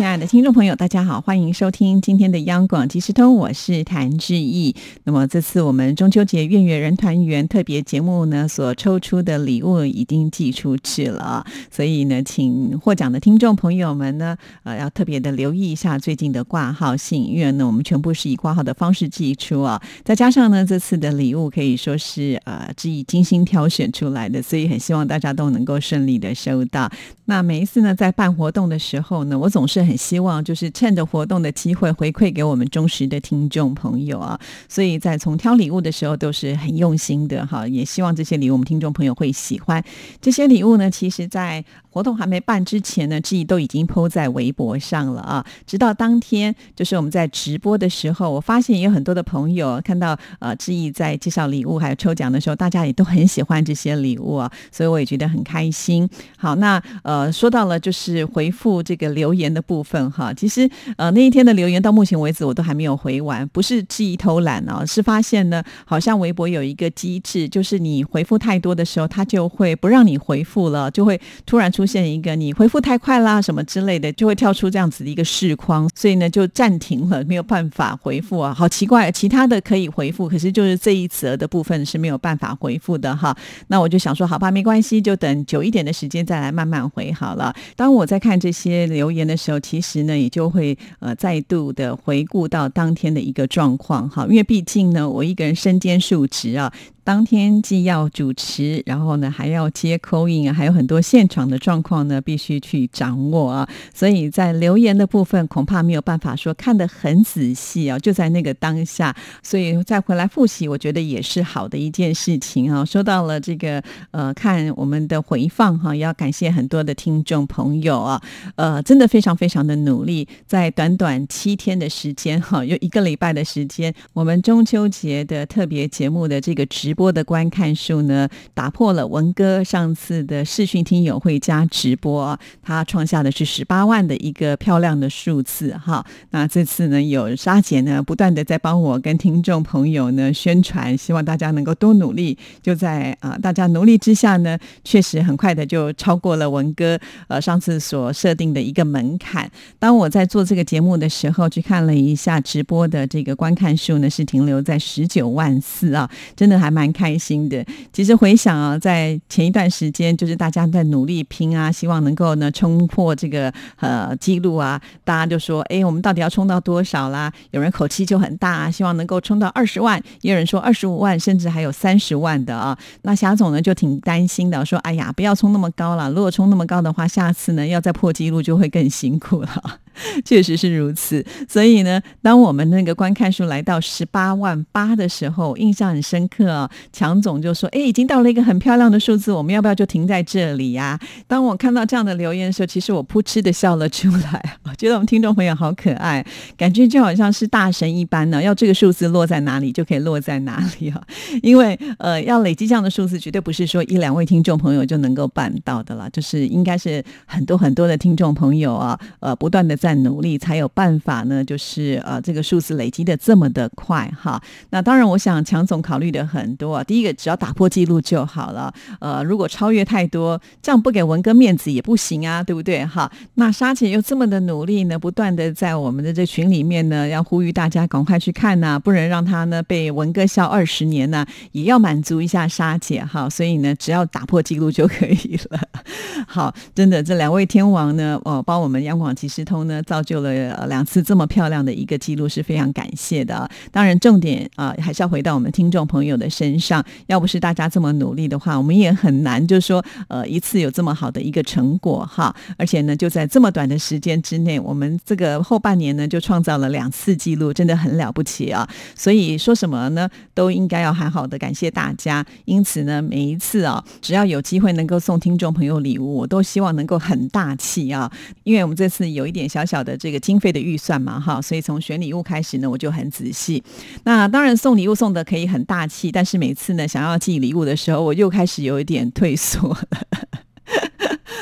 亲爱的听众朋友，大家好，欢迎收听今天的央广即时通，我是谭志毅。那么这次我们中秋节月圆人团圆特别节目呢，所抽出的礼物已经寄出去了，所以呢，请获奖的听众朋友们呢，呃，要特别的留意一下最近的挂号信，因为呢，我们全部是以挂号的方式寄出啊。再加上呢，这次的礼物可以说是呃，志毅精心挑选出来的，所以很希望大家都能够顺利的收到。那每一次呢，在办活动的时候呢，我总是很希望就是趁着活动的机会回馈给我们忠实的听众朋友啊，所以在从挑礼物的时候都是很用心的哈，也希望这些礼物我们听众朋友会喜欢。这些礼物呢，其实在活动还没办之前呢，志毅都已经抛在微博上了啊。直到当天，就是我们在直播的时候，我发现也有很多的朋友看到呃志毅在介绍礼物还有抽奖的时候，大家也都很喜欢这些礼物啊，所以我也觉得很开心。好，那呃说到了就是回复这个留言的部分哈，其实呃那一天的留言到目前为止我都还没有回完，不是志毅偷懒哦，是发现呢好像微博有一个机制，就是你回复太多的时候，它就会不让你回复了，就会突然出现一个你回复太快啦什么之类的，就会跳出这样子的一个视框，所以呢就暂停了，没有办法回复啊，好奇怪，其他的可以回复，可是就是这一则的部分是没有办法回复的哈。那我就想说，好吧，没关系，就等久一点的时间再来慢慢回好了。当我在看这些留言的时候，其实呢也就会呃再度的回顾到当天的一个状况哈，因为毕竟呢我一个人身兼数职啊。当天既要主持，然后呢还要接口音，还有很多现场的状况呢，必须去掌握啊。所以在留言的部分，恐怕没有办法说看得很仔细啊，就在那个当下。所以再回来复习，我觉得也是好的一件事情啊。说到了这个呃，看我们的回放哈，也要感谢很多的听众朋友啊，呃，真的非常非常的努力，在短短七天的时间哈，有一个礼拜的时间，我们中秋节的特别节目的这个直。直播的观看数呢，打破了文哥上次的视讯听友会加直播，他创下的是十八万的一个漂亮的数字哈。那这次呢，有沙姐呢，不断的在帮我跟听众朋友呢宣传，希望大家能够多努力。就在啊，大家努力之下呢，确实很快的就超过了文哥呃上次所设定的一个门槛。当我在做这个节目的时候，去看了一下直播的这个观看数呢，是停留在十九万四啊，真的还蛮。蛮开心的，其实回想啊，在前一段时间，就是大家在努力拼啊，希望能够呢冲破这个呃记录啊，大家就说，哎，我们到底要冲到多少啦？有人口气就很大，啊，希望能够冲到二十万，也有人说二十五万，甚至还有三十万的啊。那霞总呢就挺担心的，说，哎呀，不要冲那么高了，如果冲那么高的话，下次呢要再破纪录就会更辛苦了。确实是如此，所以呢，当我们那个观看数来到十八万八的时候，印象很深刻啊。强总就说：“哎，已经到了一个很漂亮的数字，我们要不要就停在这里呀？”当我看到这样的留言的时候，其实我扑哧的笑了出来，我觉得我们听众朋友好可爱，感觉就好像是大神一般呢。要这个数字落在哪里，就可以落在哪里啊。因为呃，要累积这样的数字，绝对不是说一两位听众朋友就能够办到的了，就是应该是很多很多的听众朋友啊，呃，不断的在。努力才有办法呢，就是呃，这个数字累积的这么的快哈。那当然，我想强总考虑的很多。第一个，只要打破记录就好了。呃，如果超越太多，这样不给文哥面子也不行啊，对不对哈？那沙姐又这么的努力呢，不断的在我们的这群里面呢，要呼吁大家赶快去看呐，不能让他呢被文哥笑二十年呢，也要满足一下沙姐哈。所以呢，只要打破记录就可以了。好，真的，这两位天王呢，哦，帮我们央广即时通呢。造就了两次这么漂亮的一个记录，是非常感谢的。当然，重点啊，还是要回到我们听众朋友的身上。要不是大家这么努力的话，我们也很难，就说，呃，一次有这么好的一个成果哈。而且呢，就在这么短的时间之内，我们这个后半年呢，就创造了两次记录，真的很了不起啊。所以说什么呢，都应该要好好的感谢大家。因此呢，每一次啊，只要有机会能够送听众朋友礼物，我都希望能够很大气啊。因为我们这次有一点小。小小的这个经费的预算嘛，哈，所以从选礼物开始呢，我就很仔细。那当然送礼物送的可以很大气，但是每次呢想要寄礼物的时候，我又开始有一点退缩。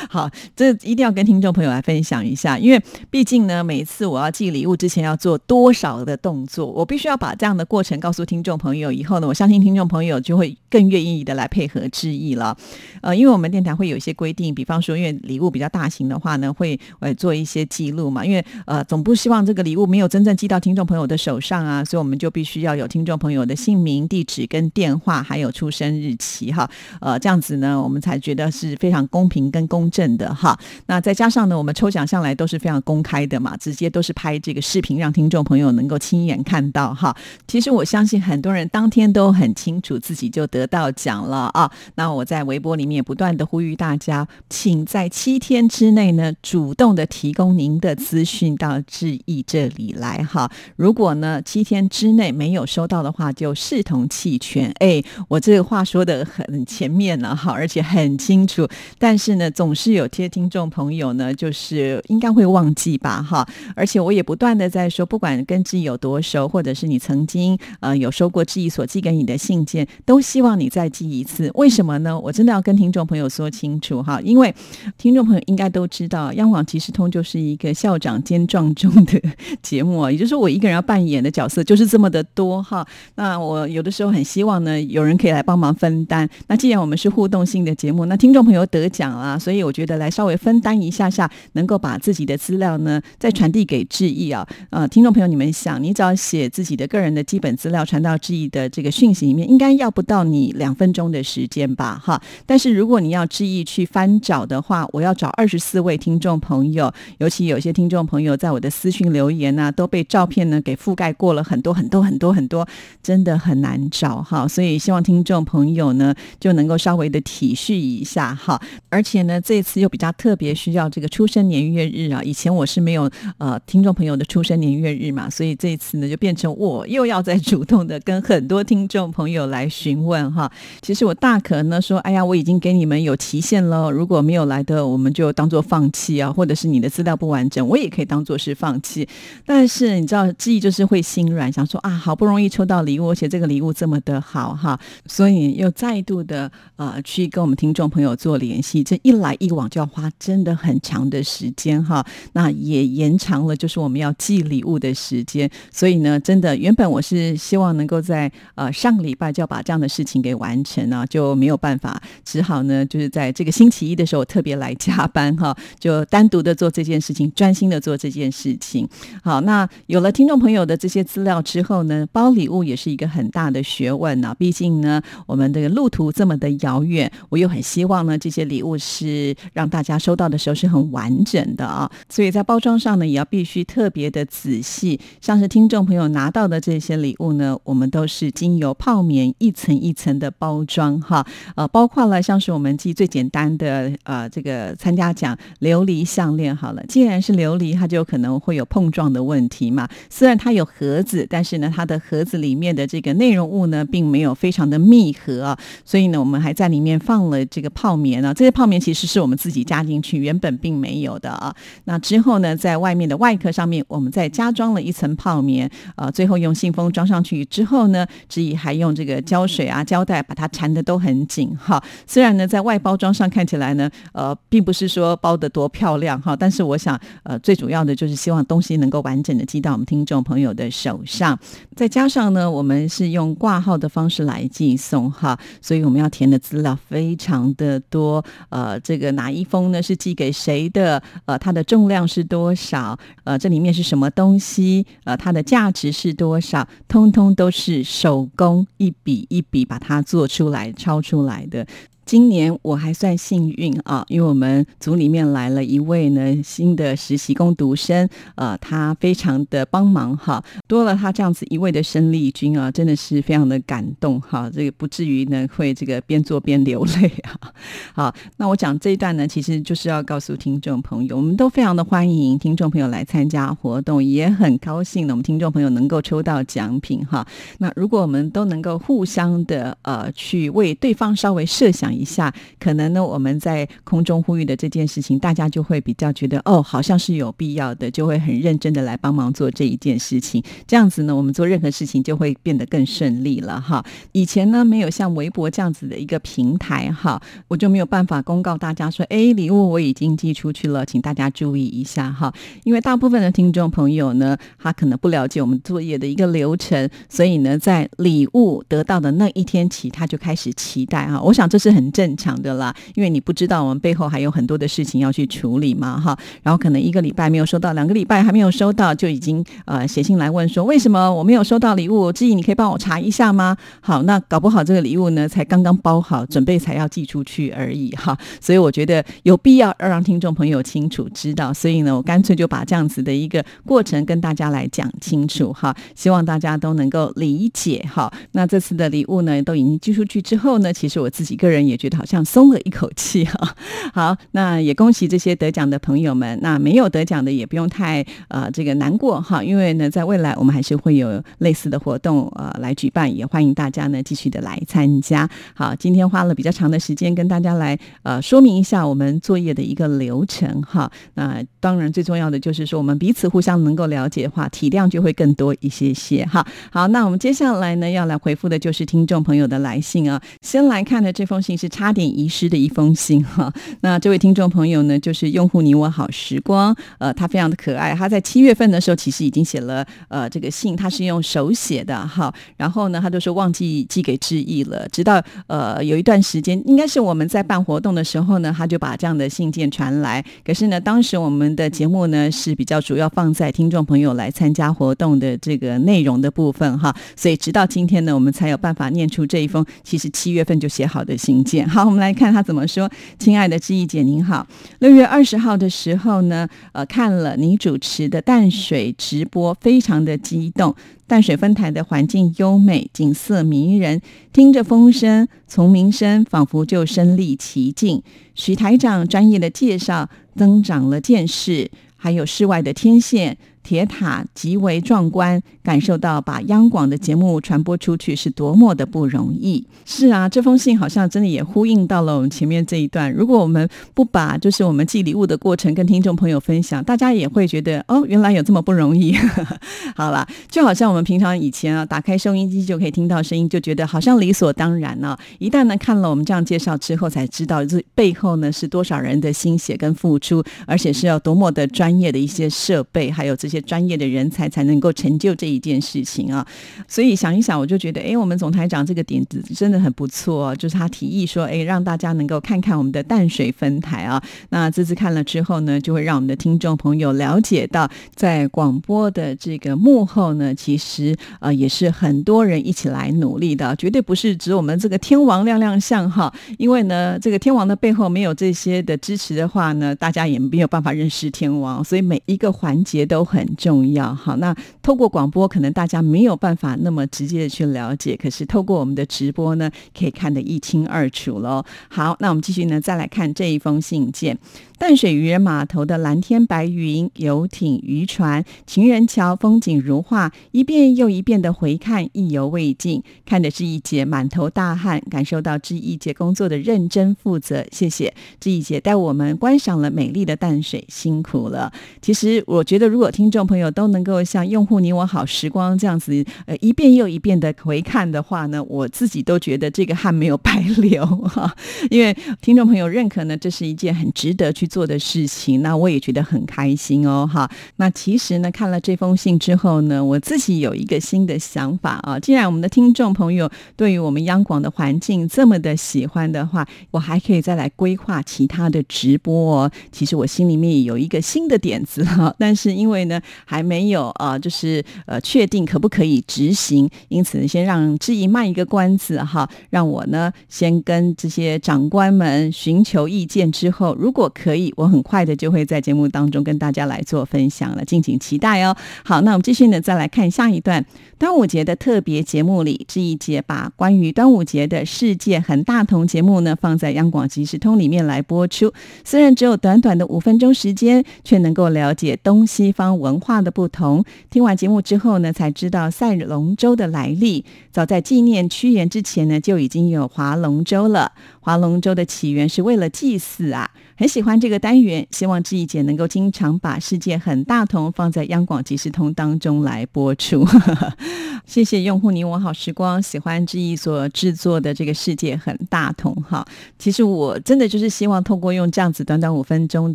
好，这一定要跟听众朋友来分享一下，因为毕竟呢，每一次我要寄礼物之前要做多少的动作，我必须要把这样的过程告诉听众朋友。以后呢，我相信听众朋友就会更愿意的来配合致意了。呃，因为我们电台会有一些规定，比方说，因为礼物比较大型的话呢，会呃做一些记录嘛。因为呃，总不希望这个礼物没有真正寄到听众朋友的手上啊，所以我们就必须要有听众朋友的姓名、地址跟电话，还有出生日期哈。呃，这样子呢，我们才觉得是非常公平跟公正的哈。那再加上呢，我们抽奖向来都是非常公开的嘛，直接都是拍这个视频，让听众朋友能够亲眼看到哈。其实我相信很多人当天都很清楚自己就得到奖了啊。那我在微博里面也不断的呼吁大家，请在七天之内呢，主动的提供您的资讯到致意这里来哈。如果呢七天之内没有收到的话，就视同弃权。哎，我这个话说的很前面了哈，而且很清楚。但是呢，总是是有些听众朋友呢，就是应该会忘记吧哈。而且我也不断的在说，不管跟志毅有多熟，或者是你曾经呃有收过志毅所寄给你的信件，都希望你再寄一次。为什么呢？我真的要跟听众朋友说清楚哈，因为听众朋友应该都知道，央广即时通就是一个校长兼壮中的节目，也就是说我一个人要扮演的角色就是这么的多哈。那我有的时候很希望呢，有人可以来帮忙分担。那既然我们是互动性的节目，那听众朋友得奖啊，所以我觉得来稍微分担一下下，能够把自己的资料呢再传递给志毅啊。呃，听众朋友你们想，你只要写自己的个人的基本资料传到志毅的这个讯息里面，应该要不到你两分钟的时间吧？哈。但是如果你要志毅去翻找的话，我要找二十四位听众朋友，尤其有些听众朋友在我的私讯留言呢，都被照片呢给覆盖过了很多很多很多很多，真的很难找哈。所以希望听众朋友呢就能够稍微的体恤一下哈。而且呢，这又比较特别，需要这个出生年月日啊。以前我是没有呃听众朋友的出生年月日嘛，所以这一次呢就变成我又要再主动的跟很多听众朋友来询问哈。其实我大可呢说，哎呀，我已经给你们有期限了，如果没有来的，我们就当做放弃啊，或者是你的资料不完整，我也可以当做是放弃。但是你知道，记忆就是会心软，想说啊，好不容易抽到礼物，而且这个礼物这么的好哈，所以又再度的呃去跟我们听众朋友做联系。这一来一就要花真的很长的时间哈，那也延长了就是我们要寄礼物的时间。所以呢，真的原本我是希望能够在呃上个礼拜就要把这样的事情给完成啊，就没有办法，只好呢就是在这个星期一的时候特别来加班哈，就单独的做这件事情，专心的做这件事情。好，那有了听众朋友的这些资料之后呢，包礼物也是一个很大的学问呢。毕竟呢，我们的路途这么的遥远，我又很希望呢这些礼物。是让大家收到的时候是很完整的啊，所以在包装上呢也要必须特别的仔细。像是听众朋友拿到的这些礼物呢，我们都是经由泡棉一层一层的包装哈，呃，包括了像是我们寄最简单的呃这个参加奖琉璃项链好了，既然是琉璃，它就可能会有碰撞的问题嘛。虽然它有盒子，但是呢，它的盒子里面的这个内容物呢，并没有非常的密合啊，所以呢，我们还在里面放了这个泡棉啊，这些泡。棉其实是我们自己加进去，原本并没有的啊。那之后呢，在外面的外壳上面，我们再加装了一层泡棉，呃，最后用信封装上去之后呢，志毅还用这个胶水啊、胶带把它缠的都很紧哈。虽然呢，在外包装上看起来呢，呃，并不是说包的多漂亮哈，但是我想，呃，最主要的就是希望东西能够完整的寄到我们听众朋友的手上。再加上呢，我们是用挂号的方式来寄送哈，所以我们要填的资料非常的多。呃，这个拿哪一封呢？是寄给谁的？呃，它的重量是多少？呃，这里面是什么东西？呃，它的价值是多少？通通都是手工一笔一笔把它做出来、抄出来的。今年我还算幸运啊，因为我们组里面来了一位呢新的实习工读生，呃，他非常的帮忙哈，多了他这样子一位的生力军啊，真的是非常的感动哈，这个不至于呢会这个边做边流泪啊。好，那我讲这一段呢，其实就是要告诉听众朋友，我们都非常的欢迎听众朋友来参加活动，也很高兴呢，我们听众朋友能够抽到奖品哈。那如果我们都能够互相的呃去为对方稍微设想。一下，可能呢我们在空中呼吁的这件事情，大家就会比较觉得哦，好像是有必要的，就会很认真的来帮忙做这一件事情。这样子呢，我们做任何事情就会变得更顺利了哈。以前呢没有像微博这样子的一个平台哈，我就没有办法公告大家说，哎，礼物我已经寄出去了，请大家注意一下哈。因为大部分的听众朋友呢，他可能不了解我们作业的一个流程，所以呢，在礼物得到的那一天起，他就开始期待哈。我想这是很正常的啦，因为你不知道我们背后还有很多的事情要去处理嘛哈。然后可能一个礼拜没有收到，两个礼拜还没有收到，就已经呃写信来问说为什么我没有收到礼物？志毅，你可以帮我查一下吗？好，那搞不好这个礼物呢才刚刚包好，准备才要寄出去而已哈。所以我觉得有必要要让听众朋友清楚知道，所以呢，我干脆就把这样子的一个过程跟大家来讲清楚哈。希望大家都能够理解哈。那这次的礼物呢都已经寄出去之后呢，其实我自己个人也觉得好像松了一口气哈。好，那也恭喜这些得奖的朋友们。那没有得奖的也不用太呃这个难过哈，因为呢，在未来我们还是会有类似的活动呃来举办，也欢迎大家呢继续的来参加。好，今天花了比较长的时间跟大家来呃说明一下我们作业的一个流程哈。那当然最重要的就是说我们彼此互相能够了解的话，体量就会更多一些些哈。好，那我们接下来呢要来回复的就是听众朋友的来信啊。先来看的这封信是差点遗失的一封信哈。那这位听众朋友呢就是用户你我好时光，呃，他非常的可爱。他在七月份的时候其实已经写了呃这个信，他是用手写的哈。然后呢，他就说忘记寄给志毅了。直到呃有一段时间，应该是我们在办活动的时候呢，他就把这样的信件传来。可是呢，当时我们的节目呢是比较主要放在听众朋友来参加活动的这个内容的部分哈。所以直到今天呢，我们才有办法念出这一封其实七月份就写好的信好，我们来看他怎么说。亲爱的志毅姐您好，六月二十号的时候呢，呃，看了你主持的淡水直播，非常的激动。淡水分台的环境优美，景色迷人，听着风声、虫鸣声，仿佛就身临其境。许台长专业的介绍，增长了见识，还有室外的天线。铁塔极为壮观，感受到把央广的节目传播出去是多么的不容易。是啊，这封信好像真的也呼应到了我们前面这一段。如果我们不把就是我们寄礼物的过程跟听众朋友分享，大家也会觉得哦，原来有这么不容易。好了，就好像我们平常以前啊，打开收音机就可以听到声音，就觉得好像理所当然呢。一旦呢看了我们这样介绍之后，才知道这背后呢是多少人的心血跟付出，而且是要多么的专业的一些设备，还有这些。专业的人才才能够成就这一件事情啊，所以想一想，我就觉得，哎，我们总台长这个点子真的很不错，就是他提议说，哎，让大家能够看看我们的淡水分台啊。那这次看了之后呢，就会让我们的听众朋友了解到，在广播的这个幕后呢，其实呃也是很多人一起来努力的，绝对不是指我们这个天王亮亮相哈。因为呢，这个天王的背后没有这些的支持的话呢，大家也没有办法认识天王，所以每一个环节都很。重要，好，那透过广播，可能大家没有办法那么直接的去了解，可是透过我们的直播呢，可以看得一清二楚喽。好，那我们继续呢，再来看这一封信件。淡水渔人码头的蓝天白云、游艇、渔船、情人桥，风景如画，一遍又一遍的回看，意犹未尽。看的志毅姐满头大汗，感受到志毅姐工作的认真负责。谢谢志毅姐带我们观赏了美丽的淡水，辛苦了。其实我觉得，如果听众朋友都能够像用户你我好时光这样子，呃，一遍又一遍的回看的话呢，我自己都觉得这个汗没有白流哈。因为听众朋友认可呢，这是一件很值得去。做的事情，那我也觉得很开心哦，哈。那其实呢，看了这封信之后呢，我自己有一个新的想法啊。既然我们的听众朋友对于我们央广的环境这么的喜欢的话，我还可以再来规划其他的直播哦。其实我心里面有一个新的点子哈，但是因为呢还没有啊，就是呃确定可不可以执行，因此先让志怡卖一个关子哈，让我呢先跟这些长官们寻求意见之后，如果可以。我很快的就会在节目当中跟大家来做分享了，敬请期待哦。好，那我们继续呢，再来看下一段端午节的特别节目里，这一节把关于端午节的世界很大同节目呢放在央广即时通里面来播出。虽然只有短短的五分钟时间，却能够了解东西方文化的不同。听完节目之后呢，才知道赛龙舟的来历。早在纪念屈原之前呢，就已经有划龙舟了。划龙舟的起源是为了祭祀啊，很喜欢这个单元，希望志毅姐能够经常把世界很大同放在央广即时通当中来播出。谢谢用户你我好时光，喜欢志毅所制作的这个世界很大同哈。其实我真的就是希望透过用这样子短短五分钟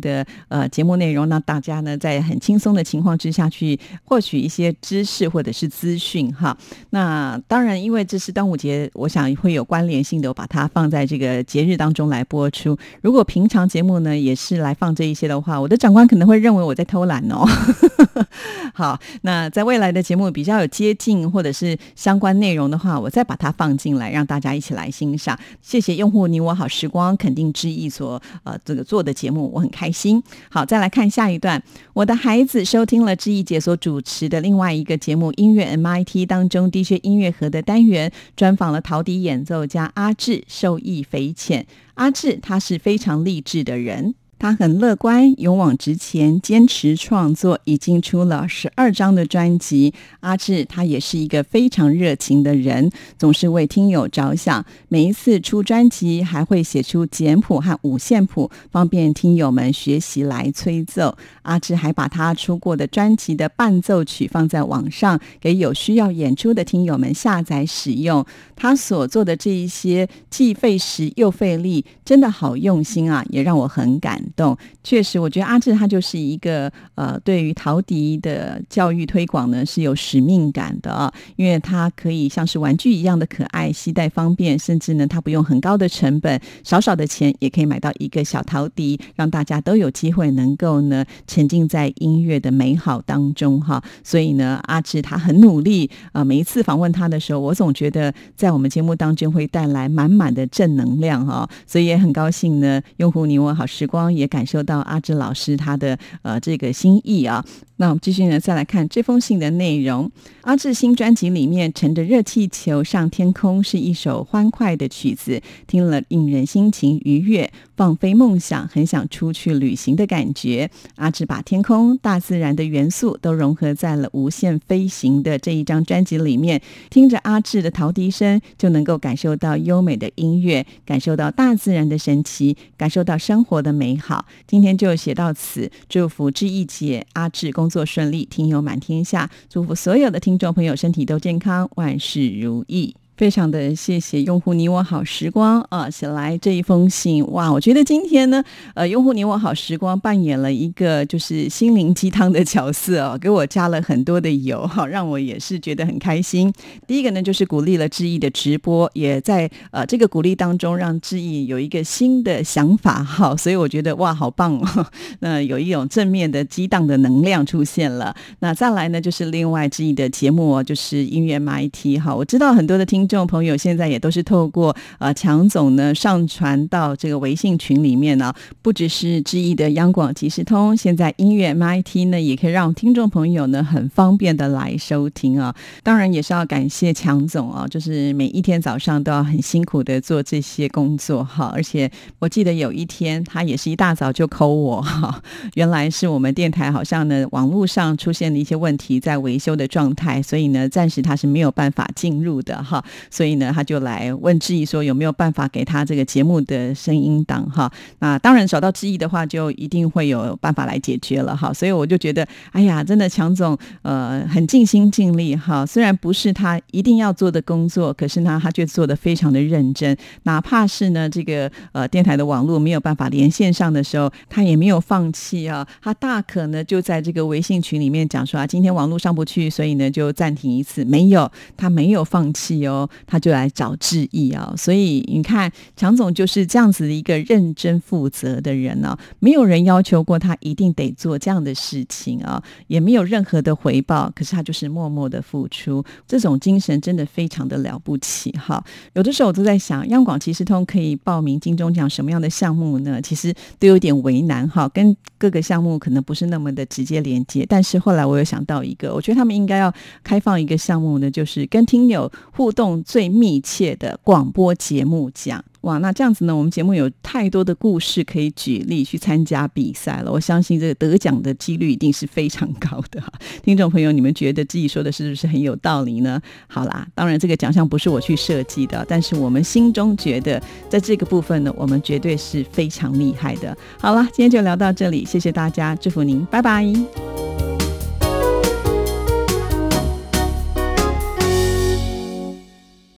的呃节目内容，让大家呢在很轻松的情况之下去获取一些知识或者是资讯哈。那当然，因为这是端午节，我想会有关联性的，我把它放在这个节日当中来播出。如果平常节目呢也是来放这一些的话，我的长官可能会认为我在偷懒哦。好，那在未来的节目比较有接近或者是相关内容的话，我再把它放进来，让大家一起来欣赏。谢谢用户你我好时光肯定之意所呃这个做的节目，我很开心。好，再来看下一段，我的孩子收听了志毅姐所主持的另外一个节目《音乐 MIT》当中 DJ 音乐盒的单元，专访了陶笛演奏家阿志，受益匪浅。阿志他是非常励志的人。他很乐观，勇往直前，坚持创作，已经出了十二张的专辑。阿志他也是一个非常热情的人，总是为听友着想。每一次出专辑，还会写出简谱和五线谱，方便听友们学习来吹奏。阿志还把他出过的专辑的伴奏曲放在网上，给有需要演出的听友们下载使用。他所做的这一些，既费时又费力，真的好用心啊，也让我很感。动。确实，我觉得阿志他就是一个呃，对于陶笛的教育推广呢是有使命感的啊，因为它可以像是玩具一样的可爱，携带方便，甚至呢，它不用很高的成本，少少的钱也可以买到一个小陶笛，让大家都有机会能够呢沉浸在音乐的美好当中哈。所以呢，阿志他很努力啊，每一次访问他的时候，我总觉得在我们节目当中会带来满满的正能量哈，所以也很高兴呢，用户你我好时光也。感受到阿志老师他的呃这个心意啊。那我们继续呢，再来看这封信的内容。阿志新专辑里面《乘着热气球上天空》是一首欢快的曲子，听了令人心情愉悦，放飞梦想，很想出去旅行的感觉。阿志把天空、大自然的元素都融合在了《无限飞行》的这一张专辑里面。听着阿志的陶笛声，就能够感受到优美的音乐，感受到大自然的神奇，感受到生活的美好。好今天就写到此，祝福志毅姐、阿志工作顺利，听友满天下，祝福所有的听众朋友身体都健康，万事如意。非常的谢谢用户你我好时光啊写来这一封信哇，我觉得今天呢，呃，用户你我好时光扮演了一个就是心灵鸡汤的角色哦，给我加了很多的油哈，让我也是觉得很开心。第一个呢，就是鼓励了志毅的直播，也在呃这个鼓励当中，让志毅有一个新的想法哈，所以我觉得哇，好棒哦，那有一种正面的激荡的能量出现了。那再来呢，就是另外志毅的节目哦，就是音乐 MIT 哈，我知道很多的听。听众朋友现在也都是透过呃强总呢上传到这个微信群里面呢，不只是知意的央广即时通，现在音乐 MIT 呢也可以让听众朋友呢很方便的来收听啊。当然也是要感谢强总啊，就是每一天早上都要很辛苦的做这些工作哈。而且我记得有一天他也是一大早就扣我哈，原来是我们电台好像呢网络上出现了一些问题，在维修的状态，所以呢暂时他是没有办法进入的哈。所以呢，他就来问志毅说有没有办法给他这个节目的声音档哈？那当然找到志毅的话，就一定会有办法来解决了哈。所以我就觉得，哎呀，真的强总呃很尽心尽力哈。虽然不是他一定要做的工作，可是呢，他却做的非常的认真。哪怕是呢这个呃电台的网络没有办法连线上的时候，他也没有放弃啊。他大可呢就在这个微信群里面讲说啊，今天网络上不去，所以呢就暂停一次。没有，他没有放弃哦。他就来找志毅啊，所以你看，强总就是这样子的一个认真负责的人呢。没有人要求过他一定得做这样的事情啊，也没有任何的回报，可是他就是默默的付出，这种精神真的非常的了不起哈。有的时候我都在想，央广其实通可以报名金钟奖什么样的项目呢？其实都有点为难哈，跟各个项目可能不是那么的直接连接。但是后来我又想到一个，我觉得他们应该要开放一个项目呢，就是跟听友互动。最密切的广播节目奖。哇，那这样子呢，我们节目有太多的故事可以举例去参加比赛了。我相信这个得奖的几率一定是非常高的。听众朋友，你们觉得自己说的是不是很有道理呢？好啦，当然这个奖项不是我去设计的，但是我们心中觉得在这个部分呢，我们绝对是非常厉害的。好了，今天就聊到这里，谢谢大家，祝福您，拜拜。